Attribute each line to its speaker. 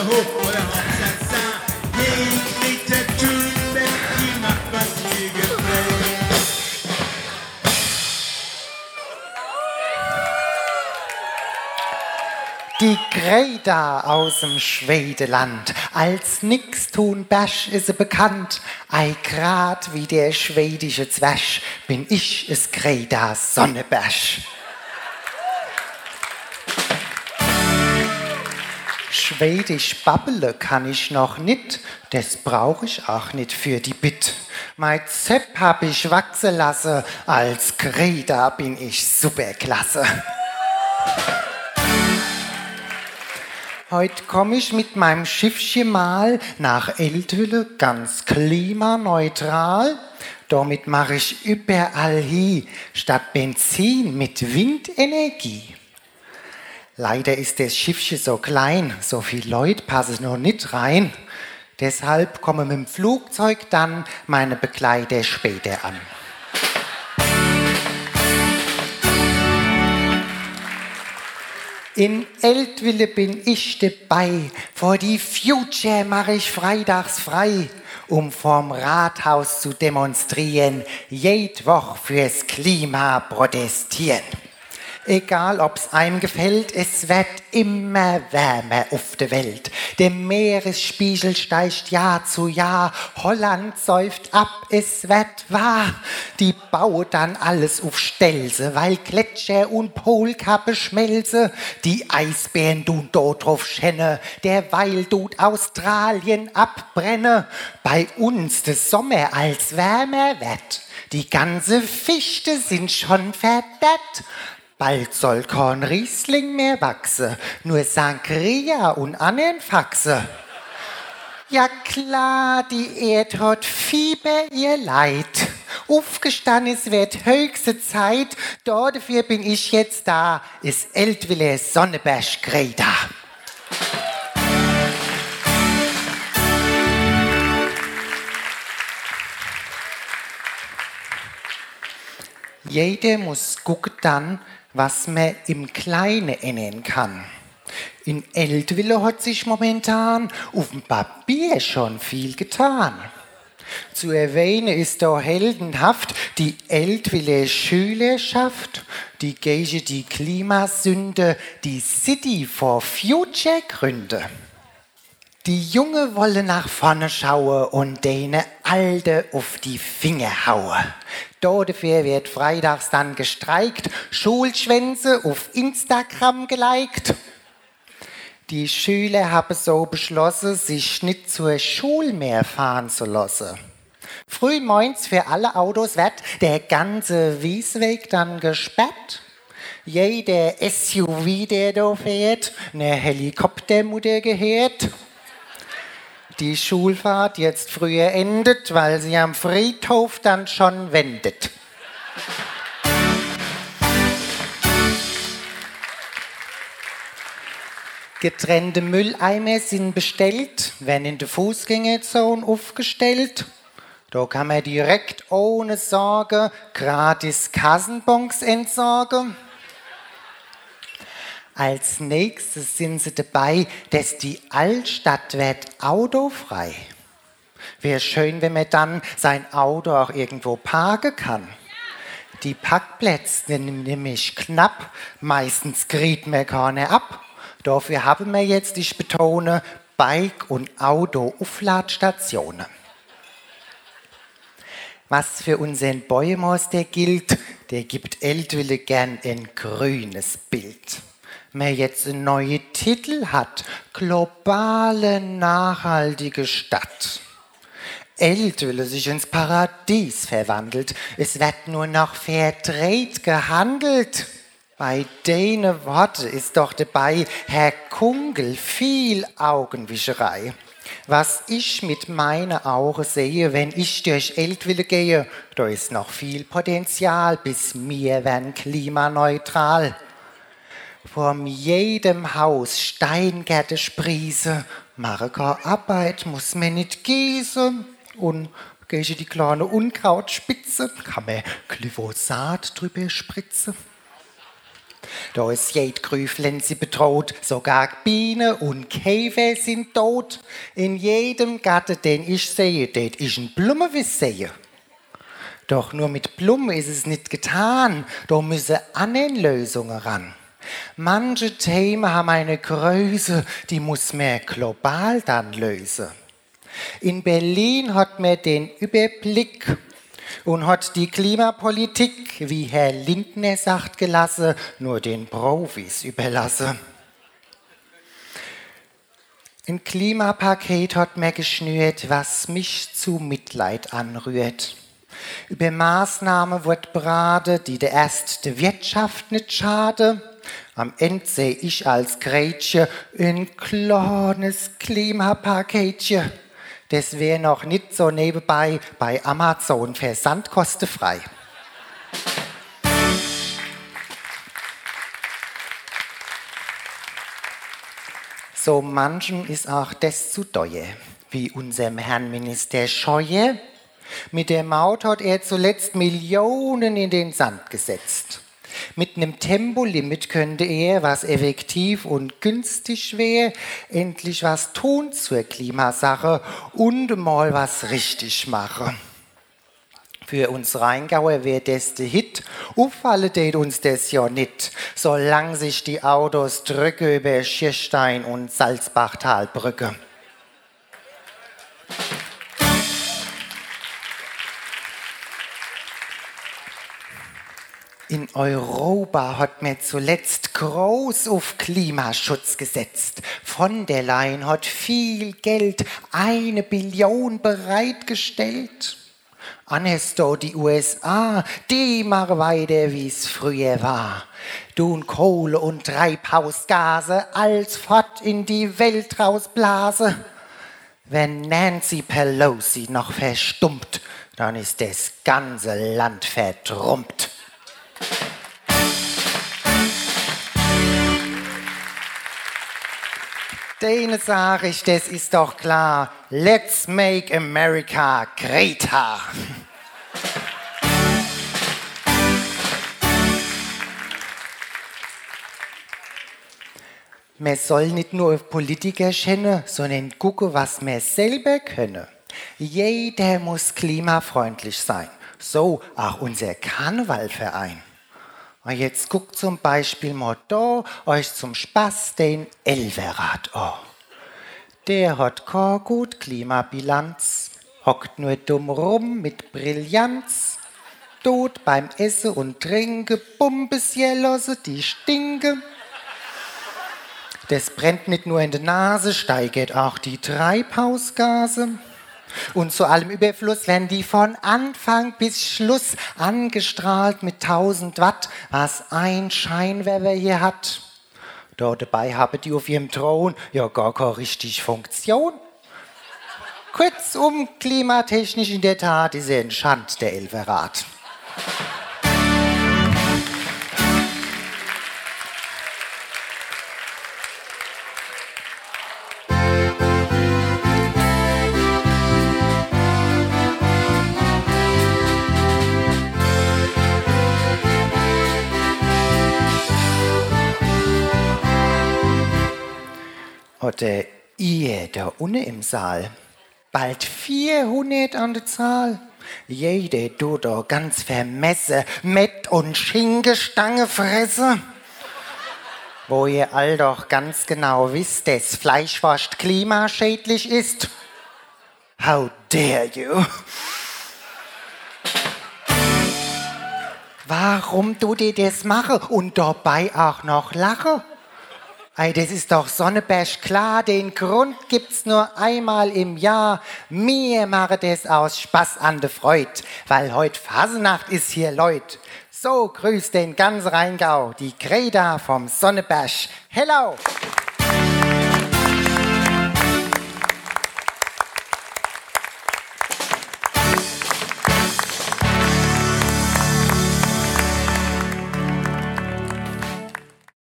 Speaker 1: oder hoch oder hochsasa. Jeglicher Typ, die macht, was mir gefällt.
Speaker 2: Die Greta aus dem Schwedeland, als nix tun Basch ist sie bekannt. Ei grad wie der schwedische Zwerg bin ich es Greta Sonnebasch. Schwedisch babbele kann ich noch nicht, das brauch ich auch nicht für die Bit. Mein Zepp hab ich wachsen lassen, als Greta bin ich superklasse. Heute komme ich mit meinem Schiffchen mal nach Eltville ganz klimaneutral. Damit mache ich überall hin, statt Benzin mit Windenergie. Leider ist das Schiffchen so klein, so viele Leute passen noch nicht rein. Deshalb kommen mit dem Flugzeug dann meine Begleiter später an. In Eltville bin ich dabei, vor die Future mache ich freitags frei, um vorm Rathaus zu demonstrieren, jed Woche fürs Klima protestieren. Egal ob's einem gefällt, es wird immer wärmer auf der Welt. Der Meeresspiegel steigt Jahr zu Jahr, Holland säuft ab, es wird wahr. Die bauen dann alles auf Stelze, weil Gletscher und Polkappe schmelze. Die Eisbären tun dort drauf schenne, derweil tut Australien abbrenne. Bei uns der Sommer als wärmer wird. Die ganze Fichte sind schon verdeckt. Bald soll kein Riesling mehr wachsen, nur Sangria und Annenfaxe. Ja klar, die Erd hat Fieber ihr Leid. Aufgestanden, es wird höchste Zeit. Dafür bin ich jetzt da, ist Eltville Sonneberg Greta. Jeder muss gucken dann, was man im Kleinen ändern kann. In Eltville hat sich momentan auf dem Papier schon viel getan. Zu erwähnen ist da heldenhaft die Eltville Schülerschaft, die gegen die Klimasünde die City for Future gründe. Die Junge wolle nach vorne schauen und denen Alte auf die Finger hauen. Dafür wird freitags dann gestreikt, Schulschwänze auf Instagram geliked. Die Schüler haben so beschlossen, sich nicht zur Schule mehr fahren zu lassen. Früh morgens für alle Autos wird der ganze Wiesweg dann gesperrt. Jeder SUV, der da fährt, eine Helikoptermutter gehört die Schulfahrt jetzt früher endet, weil sie am Friedhof dann schon wendet. Getrennte Mülleimer sind bestellt, werden in der Fußgängerzone aufgestellt. Da kann man direkt ohne Sorge gratis Kassenbons entsorgen. Als nächstes sind sie dabei, dass die Altstadt wird autofrei. Wäre schön, wenn man dann sein Auto auch irgendwo parken kann. Die Parkplätze sind nämlich knapp, meistens kriegt man keine ab. Dafür haben wir jetzt, ich betone, Bike- und Auto-Aufladstationen. Was für unseren Bäumaus der gilt, der gibt Eltville gern ein grünes Bild man jetzt einen neuen Titel hat, globale nachhaltige Stadt. Eltville sich ins Paradies verwandelt. Es wird nur noch verdreht gehandelt. Bei denen Worte ist doch dabei, Herr Kungel, viel Augenwischerei. Was ich mit meinen Augen sehe, wenn ich durch Eltville gehe, da ist noch viel Potenzial, bis wir werden klimaneutral. Vor jedem Haus Steingärte sprieße, mache keine Arbeit, muss man nicht gießen und gehe die kleine Unkrautspitze, kann man Glyphosat drüber spritzen. Da ist jed Grüflensi bedroht, sogar Biene und Käfer sind tot. In jedem Garten, den ich sehe, det ist ein Blumenwiss sehe. Doch nur mit Blumen ist es nicht getan, da müssen anderen Lösungen ran. Manche Themen haben eine Größe, die muss man global dann lösen. In Berlin hat man den Überblick und hat die Klimapolitik, wie Herr Lindner sagt, gelassen, nur den Profis überlassen. Ein Klimapaket hat mir geschnürt, was mich zu Mitleid anrührt. Über Maßnahmen wird beraten, die der erst der Wirtschaft nicht schade. Am Ende sehe ich als Gretchen ein kleines Klimapaketchen. Das wäre noch nicht so nebenbei bei Amazon versandkostenfrei. So manchen ist auch das zu teuer, wie unserem Herrn Minister Scheue. Mit der Maut hat er zuletzt Millionen in den Sand gesetzt. Mit einem Tempolimit könnte er, was effektiv und günstig wäre, endlich was tun zur Klimasache und mal was richtig machen. Für uns Rheingauer wäre das der Hit. Auffallen tät uns das ja nicht, solange sich die Autos drücken über Schierstein und Salzbachtalbrücke. In Europa hat man zuletzt groß auf Klimaschutz gesetzt. Von der Leyen hat viel Geld, eine Billion bereitgestellt. Anesto, die USA, die machen weiter, wie es früher war. Tun Kohle und Treibhausgase als fort in die Welt rausblase. Wenn Nancy Pelosi noch verstummt, dann ist das ganze Land verdrummt. Denen sage ich, das ist doch klar. Let's make America greater. Man soll nicht nur Politiker schauen, sondern gucken, was wir selber können. Jeder muss klimafreundlich sein. So auch unser Karnevalverein. Und jetzt guckt zum Beispiel mal da euch zum Spaß den Elverrad an. Der hat keine gut Klimabilanz, hockt nur dumm rum mit Brillanz. Tut beim Essen und Trinken Bumbesjellosse, die stinken. Das brennt nicht nur in der Nase, steigert auch die Treibhausgase. Und zu allem Überfluss werden die von Anfang bis Schluss angestrahlt mit 1000 Watt, was ein Scheinwerfer hier hat. Dort dabei haben die auf ihrem Thron ja gar keine richtige Funktion. Kurzum, klimatechnisch in der Tat ist er ein Schand, der Elverrat. Oder ihr da unten im Saal. Bald 400 an der Zahl. Jede du da ganz vermesse, Mett und Schinkenstange fresse. Wo ihr all doch ganz genau wisst, dass Fleischwurst klimaschädlich ist. How dare you? Warum du dir das mache und dabei auch noch lache? Ei, das ist doch Sonneberg klar, den Grund gibt's nur einmal im Jahr. Mir mache das aus Spaß an de Freud, weil heut Phasenacht ist hier Leut. So grüßt den ganz Rheingau, die Greta vom Sonneberg. Hello!